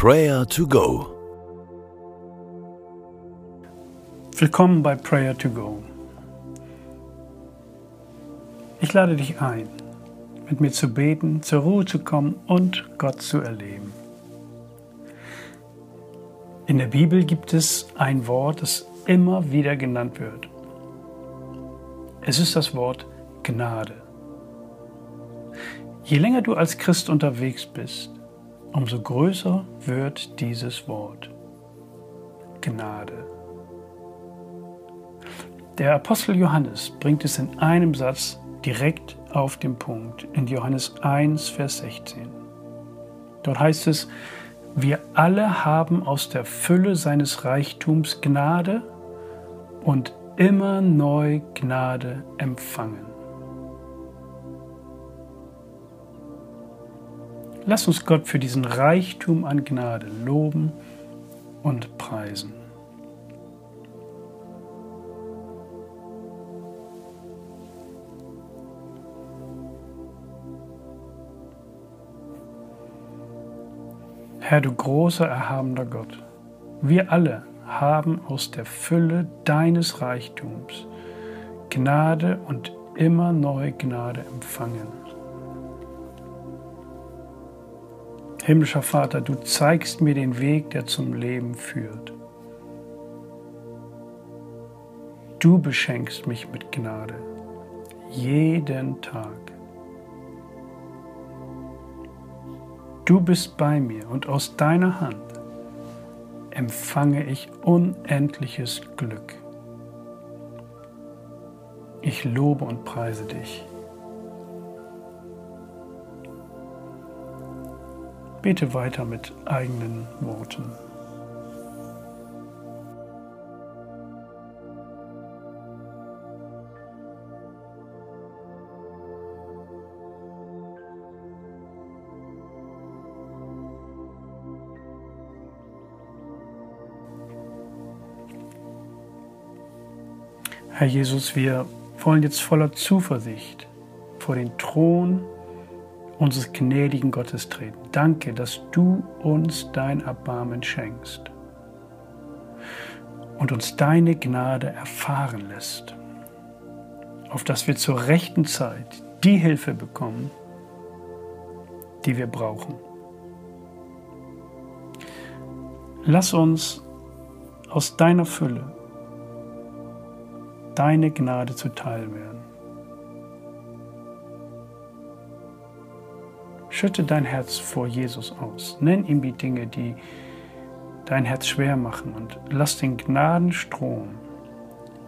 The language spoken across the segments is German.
Prayer to Go. Willkommen bei Prayer to Go. Ich lade dich ein, mit mir zu beten, zur Ruhe zu kommen und Gott zu erleben. In der Bibel gibt es ein Wort, das immer wieder genannt wird. Es ist das Wort Gnade. Je länger du als Christ unterwegs bist, umso größer wird dieses Wort. Gnade. Der Apostel Johannes bringt es in einem Satz direkt auf den Punkt in Johannes 1, Vers 16. Dort heißt es, wir alle haben aus der Fülle seines Reichtums Gnade und immer neu Gnade empfangen. Lass uns Gott für diesen Reichtum an Gnade loben und preisen. Herr, du großer, erhabener Gott, wir alle haben aus der Fülle deines Reichtums Gnade und immer neue Gnade empfangen. Himmlischer Vater, du zeigst mir den Weg, der zum Leben führt. Du beschenkst mich mit Gnade jeden Tag. Du bist bei mir und aus deiner Hand empfange ich unendliches Glück. Ich lobe und preise dich. Bete weiter mit eigenen Worten. Herr Jesus, wir wollen jetzt voller Zuversicht vor den Thron unseres gnädigen Gottes treten. Danke, dass du uns dein Erbarmen schenkst und uns deine Gnade erfahren lässt, auf dass wir zur rechten Zeit die Hilfe bekommen, die wir brauchen. Lass uns aus deiner Fülle deine Gnade zuteil werden. Schütte dein Herz vor Jesus aus. Nenn ihm die Dinge, die dein Herz schwer machen und lass den Gnadenstrom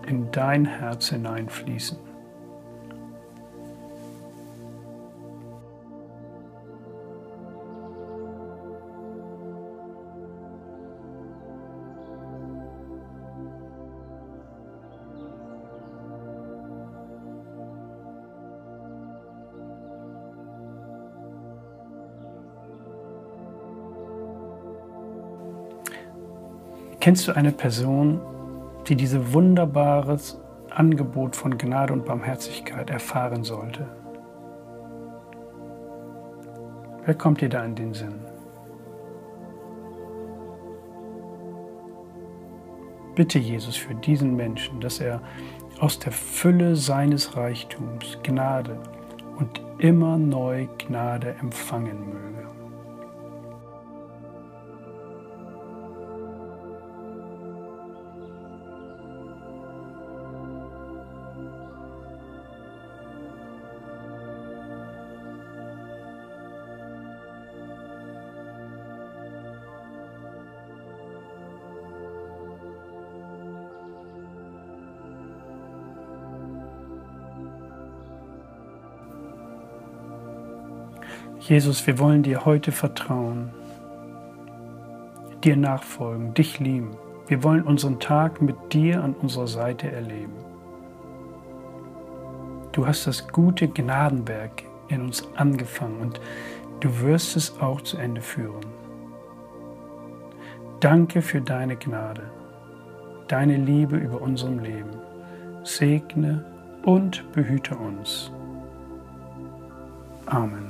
in dein Herz hineinfließen. Kennst du eine Person, die dieses wunderbares Angebot von Gnade und Barmherzigkeit erfahren sollte? Wer kommt dir da in den Sinn? Bitte Jesus für diesen Menschen, dass er aus der Fülle seines Reichtums Gnade und immer neu Gnade empfangen möge. Jesus, wir wollen dir heute vertrauen, dir nachfolgen, dich lieben. Wir wollen unseren Tag mit dir an unserer Seite erleben. Du hast das gute Gnadenwerk in uns angefangen und du wirst es auch zu Ende führen. Danke für deine Gnade, deine Liebe über unserem Leben. Segne und behüte uns. Amen.